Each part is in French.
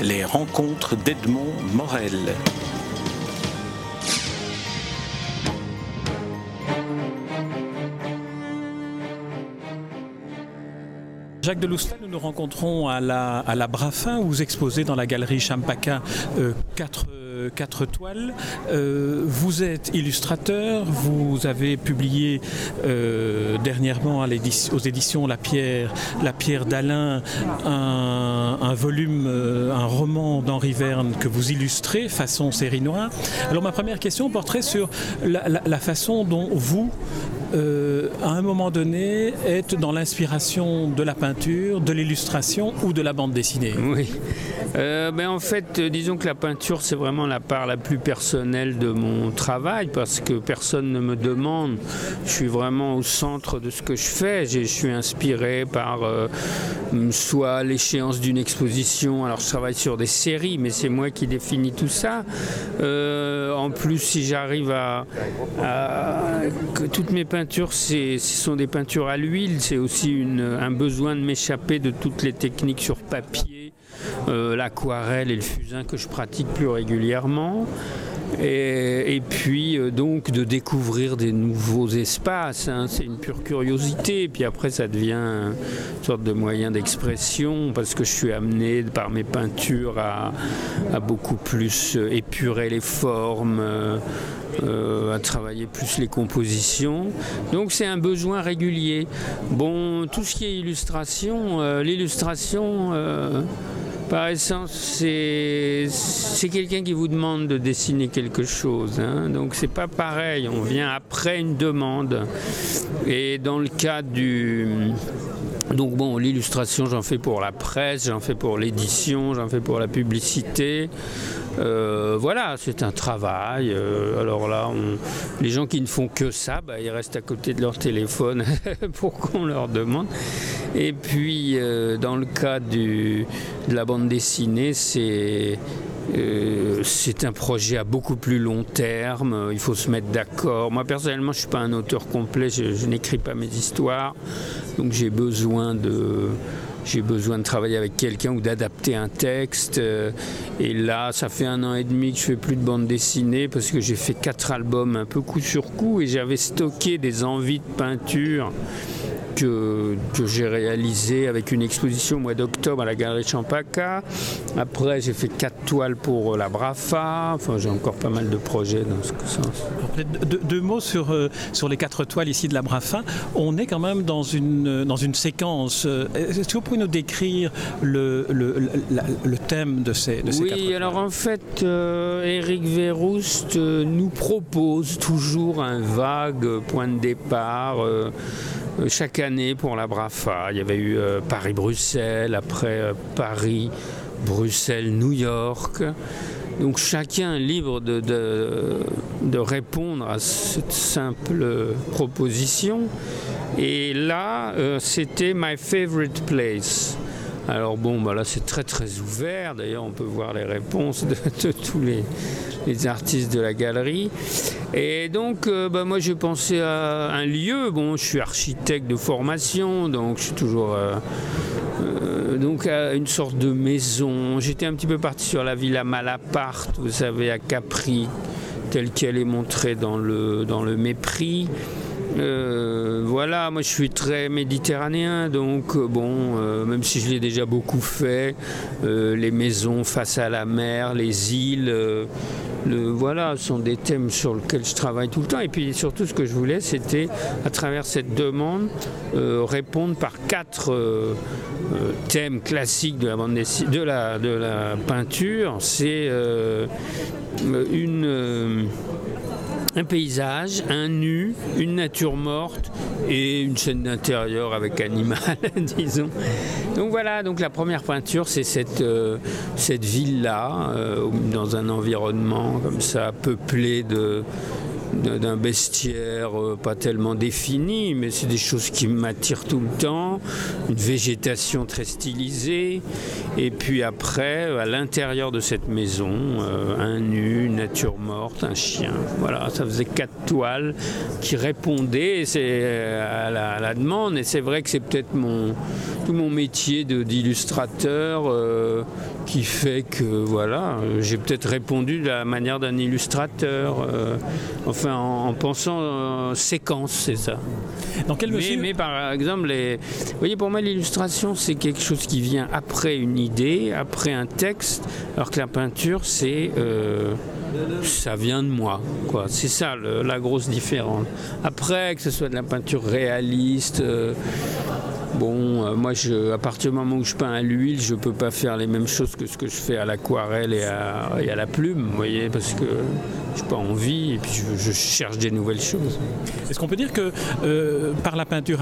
les rencontres d'Edmond Morel. Jacques Deloustel, nous nous rencontrons à la, à Brafin, où vous exposez dans la galerie Champaka euh, quatre, quatre toiles. Euh, vous êtes illustrateur, vous avez publié euh, dernièrement aux éditions La Pierre, La Pierre d'Alain un, volume, euh, un roman d'Henri Verne que vous illustrez façon série noire. Alors ma première question porterait sur la façon dont vous euh, à un moment donné, être dans l'inspiration de la peinture, de l'illustration ou de la bande dessinée Oui. Euh, ben en fait, euh, disons que la peinture, c'est vraiment la part la plus personnelle de mon travail parce que personne ne me demande. Je suis vraiment au centre de ce que je fais. Je suis inspiré par euh, soit l'échéance d'une exposition. Alors, je travaille sur des séries, mais c'est moi qui définis tout ça. En plus, si j'arrive à, à, que toutes mes peintures, ce sont des peintures à l'huile, c'est aussi un besoin de m'échapper de toutes les techniques sur papier euh, l'aquarelle et le fusain que je pratique plus régulièrement. Et, puis euh, donc de découvrir des nouveaux espaces, hein, c'est une pure curiosité. Puis après ça devient une sorte de moyen d'expression parce que je suis amené par mes peintures à, beaucoup plus euh, épurer les formes. Euh, à travailler plus les compositions. Donc c'est un besoin régulier. Bon, tout ce qui est illustration, l'illustration, par essence, c'est quelqu'un qui vous demande de dessiner quelque chose. Hein. Donc c'est pas pareil, on vient après une demande. Et dans le cas du... Donc bon, l'illustration, j'en fais pour la presse, j'en fais pour l'édition, j'en fais pour la publicité. Euh, voilà, c'est un travail. Euh, alors là, les gens qui ne font que ça, bah, ils restent à côté de leur téléphone pour qu'on leur demande? Et puis, euh, dans le cas de la bande dessinée, c'est euh, c'est un projet à beaucoup plus long terme, il faut se mettre d'accord. Moi personnellement je ne suis pas un auteur complet, je, je n'écris pas mes histoires, donc j'ai besoin de, j'ai besoin de travailler avec quelqu'un ou d'adapter un texte. Et là, ça fait un an et demi que je fais plus de bande dessinée parce que j'ai fait quatre albums un peu coup sur coup et j'avais stocké des envies de peinture que, que j'ai réalisé avec une exposition au mois d'octobre à la galerie Champaka. Après, j'ai fait quatre toiles pour la Brafa. Enfin, j'ai encore pas mal de projets dans ce sens. Deux, deux mots sur, euh, sur les quatre toiles ici de la Brafa. On est quand même dans une, dans une séquence. Est-ce que vous pouvez nous décrire le, le, le, le thème de ces, de ces oui, quatre toiles? alors en fait, euh, Eric Verroust euh, nous propose toujours un vague point de départ. Euh, chaque année pour la Brafa. Il y avait eu euh, Paris-Bruxelles, après euh, Paris, Bruxelles, New York. Donc chacun est libre de, de, répondre à cette simple proposition. Et là, euh, c'était My Favorite Place. Alors bon, bah là c'est très très ouvert. D'ailleurs, on peut voir les réponses de, de tous les, les, artistes de la galerie. Et donc, euh, bah, moi j'ai pensé à un lieu. Bon, je suis architecte de formation, donc je suis toujours euh, euh, donc à une sorte de maison. J'étais un petit peu parti sur la villa Malaparte, vous savez, à Capri, telle qu'elle est montrée dans le, dans le mépris. Euh, voilà, moi je suis très méditerranéen, donc euh, bon, euh, même si je l'ai déjà beaucoup fait, les maisons face à la mer, les îles, le, voilà, sont des thèmes sur lesquels je travaille tout le temps. Et puis surtout, ce que je voulais, c'était à travers cette demande répondre par quatre thèmes classiques de la bande de la, de la peinture. C'est une un paysage, un nu, une nature morte et une scène d'intérieur avec animal, disons. Donc voilà, donc la première peinture, c'est cette, euh, ville-là, euh, dans un environnement comme ça, peuplé de d'un bestiaire euh, pas tellement défini, mais c'est des choses qui m'attirent tout le temps. Une végétation très stylisée. Et puis après, à l'intérieur de cette maison, euh, un nu, une nature morte, un chien. Voilà, ça faisait quatre toiles qui répondaient à la, à la demande. Et c'est vrai que c'est peut-être mon, tout mon métier d'illustrateur euh, qui fait que voilà, j'ai peut-être répondu de la manière d'un illustrateur, euh, enfin en, pensant euh, séquence, c'est ça. Dans quelle mais, mais, par exemple, les... vous voyez, pour moi, l'illustration, c'est quelque chose qui vient après une idée, après un texte, alors que la peinture, c'est ça vient de moi. Quoi. C'est ça la grosse différence. Après, que ce soit de la peinture réaliste, Bon, euh, moi, je, à partir du moment où je peins à l'huile, je ne peux pas faire les mêmes choses que ce que je fais à l'aquarelle et à, la plume, vous voyez, parce que je n'ai pas envie et puis je, cherche des nouvelles choses. Est-ce qu'on peut dire que euh, par la peinture,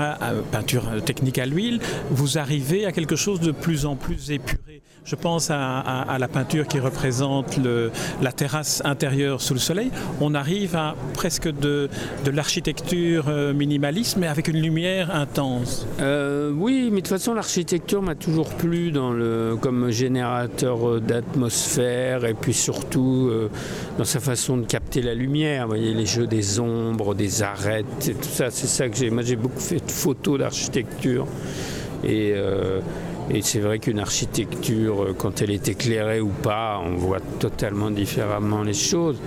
peinture technique à l'huile, vous arrivez à quelque chose de plus en plus épuré Je pense à, la peinture qui représente la terrasse intérieure sous le soleil. On arrive à presque de, l'architecture euh, minimaliste, mais avec une lumière intense. Euh, oui, mais de toute façon, l'architecture m'a toujours plu dans le, comme générateur d'atmosphère et puis surtout euh, dans sa façon de capter la lumière. Vous voyez, les jeux des ombres, des arêtes, et tout ça, c'est ça que j'ai. Moi, j'ai beaucoup fait de photos d'architecture. Et. Et c'est vrai qu'une architecture, quand elle est éclairée ou pas, on voit totalement différemment les choses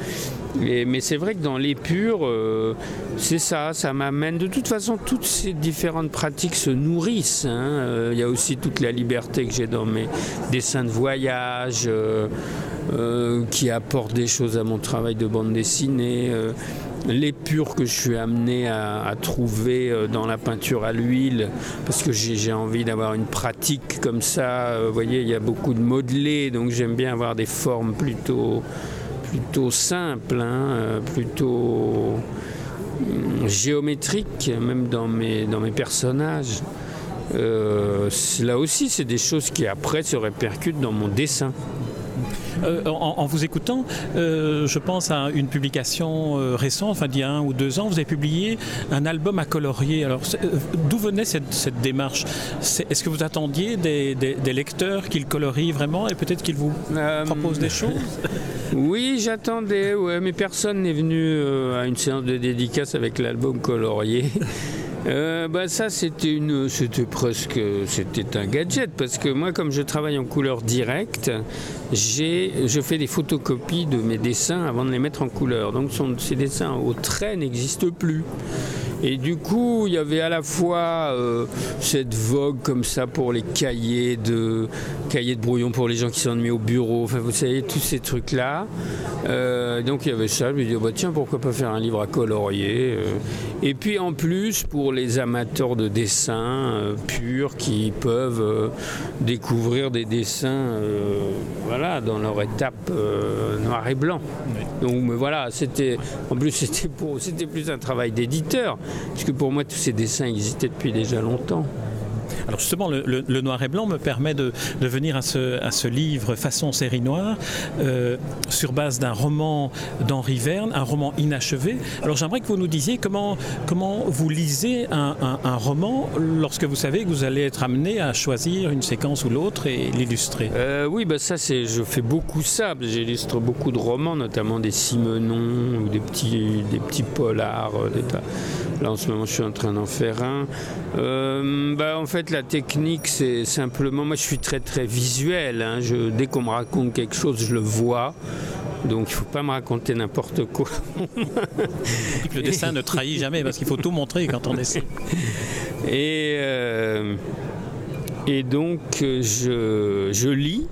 mais c'est vrai que dans l'épure, euh, c'est ça, ça m'amène. De toute façon, toutes ces différentes pratiques se nourrissent. Hein. Euh, il y a aussi toute la liberté que j'ai dans mes dessins de voyage, euh, qui apportent des choses à mon travail de bande dessinée. L'épure que je suis amené à, trouver dans la peinture à l'huile, parce que j'ai envie d'avoir une pratique comme ça. Vous voyez, il y a beaucoup de modelés, donc j'aime bien avoir des formes plutôt plutôt simple, hein, euh, plutôt hum, géométrique, même dans mes, personnages. Euh, là aussi, c'est des choses qui après se répercutent dans mon dessin. Euh, en, vous écoutant, je pense à une publication récente, enfin d'il y a un ou deux ans, vous avez publié un album à colorier. Alors, d'où venait cette, démarche? Est-ce que vous attendiez des, des lecteurs qu'ils colorient vraiment et peut-être qu'ils vous proposent des choses? Oui, j'attendais, ouais, mais personne n'est venu euh, à une séance de dédicace avec l'album colorié. Euh, bah ça c'était une c'était presque c'était un gadget parce que moi comme je travaille en couleur directe je fais des photocopies de mes dessins avant de les mettre en couleur. Donc ces dessins au trait n'existent plus et du coup, il y avait à la fois euh, cette vogue comme ça pour les cahiers de, cahiers de brouillon pour les gens qui s'ennuient au bureau. Enfin, vous savez, tous ces trucs-là. Euh, donc il y avait ça. Je me dis, oh, bah, tiens, pourquoi pas faire un livre à colorier euh. Et puis en plus, pour les amateurs de dessin purs qui peuvent découvrir des dessins voilà, dans leur étape noir et blanc. Donc voilà, c'était en plus c'était pour c'était plus un travail d'éditeur puisque pour moi tous ces dessins existaient depuis déjà longtemps. Alors justement, le, noir et blanc me permet de, venir à ce, livre façon série noire, euh, sur base d'un roman d'Henri Verne, un roman inachevé. Alors j'aimerais que vous nous disiez comment, comment vous lisez un, roman lorsque vous savez que vous allez être amené à choisir une séquence ou l'autre et l'illustrer. Euh, oui, bah ça c'est, je fais beaucoup ça. J'illustre beaucoup de romans, notamment des Simenon ou des petits, des petits polars. Euh, Là en ce moment, je suis en train d'en faire un. bah, en fait, la technique, c'est simplement, moi je suis très très visuel. Hein. Je, dès qu'on me raconte quelque chose, je le vois. Donc il ne faut pas me raconter n'importe quoi. le dessin ne trahit jamais parce qu'il faut tout montrer quand on essaie. Et, euh, et donc je, je lis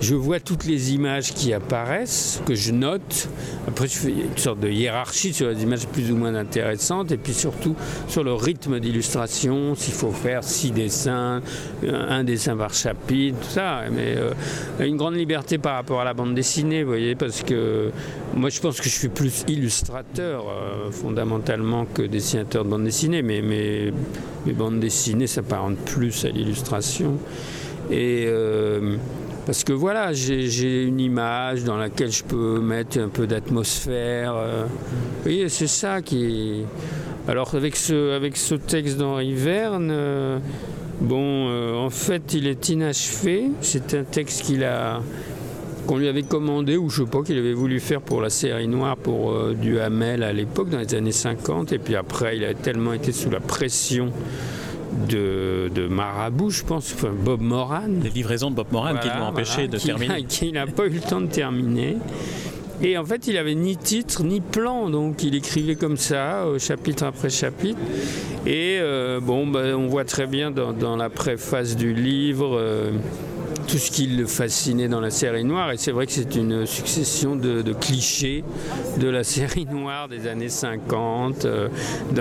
je vois toutes les images qui apparaissent, que je note. Après, je fais une sorte de hiérarchie sur les images plus ou moins intéressantes, et puis surtout sur le rythme d'illustration, s'il faut faire six dessins, un dessin par chapitre, tout ça. Mais euh, une grande liberté par rapport à la bande dessinée, vous voyez, parce que moi, je pense que je suis plus illustrateur euh, fondamentalement que dessinateur de bande dessinée, mais mes, mes bandes dessinées s'apparentent plus à l'illustration. Et euh, parce que voilà, j'ai une image dans laquelle je peux mettre un peu d'atmosphère. oui, c'est ça qui Alors avec ce, avec ce texte d'Henri Verne, bon, en fait, il est inachevé. C'est un texte qu'il a qu'on lui avait commandé, ou je sais pas, qu'il avait voulu faire pour la série noire pour euh, du Hamel à l'époque, dans les années 50. Et puis après, il a tellement été sous la pression de, Marabout, je pense, enfin Bob Moran. Les livraisons de Bob Moran qui l'ont empêché de terminer. Qui n'a pas eu le temps de terminer. Et en fait, il avait ni titre ni plan, donc il écrivait comme ça, chapitre après chapitre. Et euh, bon, ben, on voit très bien dans, la préface du livre. Euh, tout ce qui le fascinait dans la série noire. Et c'est vrai que c'est une succession de, clichés de la série noire des années 50, euh,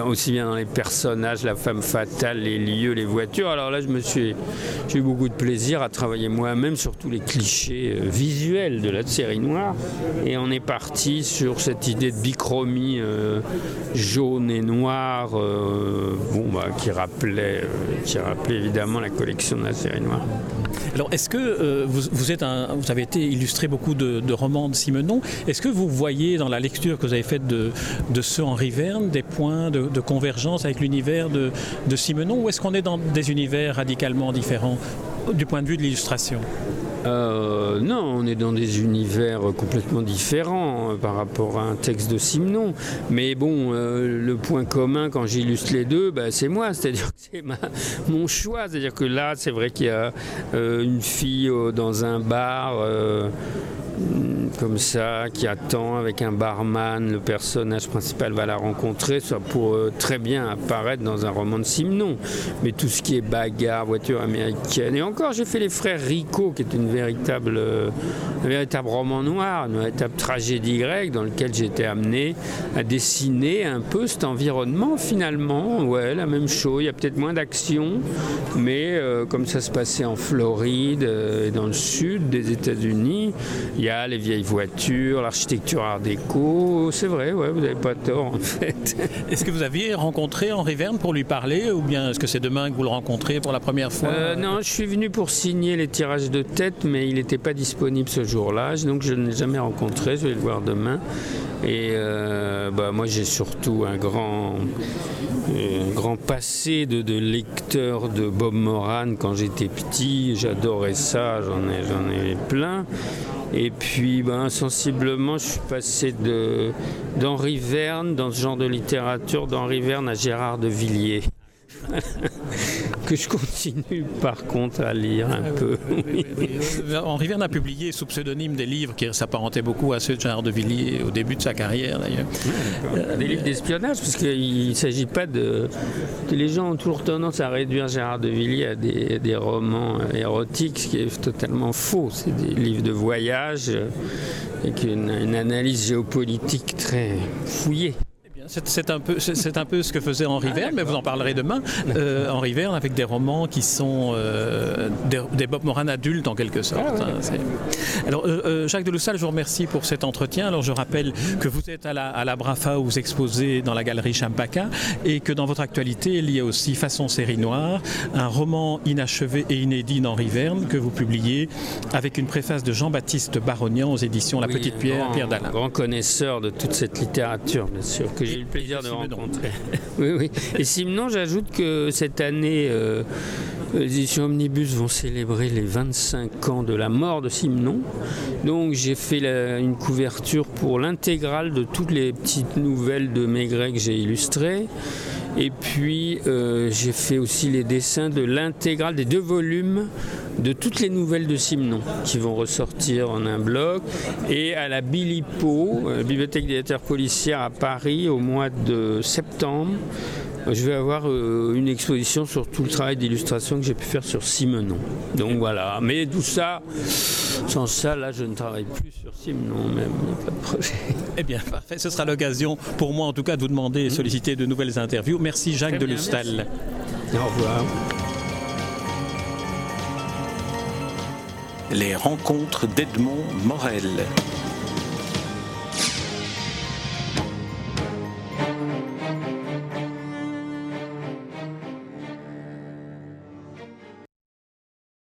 aussi bien dans les personnages, la femme fatale, les lieux, les voitures. Alors là, je me suis, j'ai eu beaucoup de plaisir à travailler moi-même sur tous les clichés euh, visuels de la série noire. Et on est parti sur cette idée de bichromie euh, jaune et noire, bon, bah, qui rappelait, qui rappelait évidemment la collection de la série noire. Alors, est-ce que euh, vous, avez été illustré beaucoup de, romans de Simenon. Est-ce que vous voyez dans la lecture que vous avez faite de, de ce Henri Verne des points de, convergence avec l'univers de, de Simenon ou est-ce qu'on est dans des univers radicalement différents du point de vue de l'illustration? Euh, non, on est dans des univers complètement différents euh, par rapport à un texte de Simenon. Mais bon, euh, le point commun quand j'illustre les deux, bah, c'est moi, c'est-à-dire que c'est mon choix. C'est-à-dire que là, c'est vrai qu'il y a une fille dans un bar comme ça, qui attend avec un barman, le personnage principal va la rencontrer, soit pour euh, très bien apparaître dans un roman de Simon. Mais tout ce qui est bagarre, voiture américaine, et encore j'ai fait Les Frères Rico, qui est une véritable, euh, un véritable roman noir, une véritable tragédie grecque dans lequel j'étais amené à dessiner un peu cet environnement finalement. Ouais, la même chose, il y a peut-être moins d'action, mais euh, comme ça se passait en Floride et dans le sud des États-Unis, a les vieilles voitures, l'architecture art déco. C'est vrai, ouais, vous n'avez pas tort en fait. Est-ce que vous aviez rencontré Henri Verne pour lui parler ou bien est-ce que c'est demain que vous le rencontrez pour la première fois? Euh, Non, je suis venu pour signer les tirages de tête, mais il n'était pas disponible ce jour-là, donc je ne l'ai jamais rencontré. Je vais le voir demain. Et euh, bah, moi, j'ai surtout un grand, un grand passé de, lecteur de Bob Moran quand j'étais petit. J'adorais ça, j'en ai, j'en ai plein. Et puis, ben, sensiblement, je suis passé d'Henri Verne, dans ce genre de littérature, d'Henri Verne à Gérard de Villiers. que je continue par contre à lire un peu. Henri Verne a publié sous pseudonyme des livres qui s'apparentaient beaucoup à ceux de Gérard de Villiers au début de sa carrière d'ailleurs. des livres d'espionnage, parce qu'il ne s'agit pas de. Les gens ont toujours tendance à réduire Gérard de Villiers à des, romans érotiques, ce qui est totalement faux. C'est des livres de voyage avec une analyse géopolitique très fouillée. C'est un, peu, un peu ce que faisait Henri Verne, mais vous en parlerez demain. Euh, Henri Verne avec des romans qui sont euh, des, Bob Moran adultes en quelque sorte. Ah, hein, Alors, euh, Jacques Deloussal, je vous remercie pour cet entretien. Alors, je rappelle que vous êtes à la, à la Brafa où vous exposez dans la galerie Champaka et que dans votre actualité, il y a aussi Façon série noire, un roman inachevé et inédit d'Henri Verne que vous publiez avec une préface de Jean-Baptiste Barognan aux éditions La Petite Pierre, Pierre Dalin. Grand connaisseur de toute cette littérature, bien sûr, que j'ai eu le plaisir de rencontrer. oui, oui. Et sinon, j'ajoute que cette année, euh, les éditions Omnibus vont célébrer les 25 ans de la mort de Simon. Donc j'ai fait une couverture pour l'intégrale de toutes les petites nouvelles de Maigret que j'ai illustrées. Et puis euh, j'ai fait aussi les dessins de l'intégrale des deux volumes de toutes les nouvelles de Simon qui vont ressortir en un bloc. Et à la Bilipo, euh, Bibliothèque des lettres policières à Paris, au mois de septembre, je vais avoir euh, une exposition sur tout le travail d'illustration que j'ai pu faire sur Simenon. Donc voilà. Mais tout ça, sans ça, là, je ne travaille plus sur Simenon même. Il n'y a pas de projet. Eh bien, parfait. Ce sera l'occasion pour moi, en tout cas, de vous demander et solliciter de nouvelles interviews. Merci, Jacques de Lustal. Au revoir. Les rencontres d'Edmond Morel.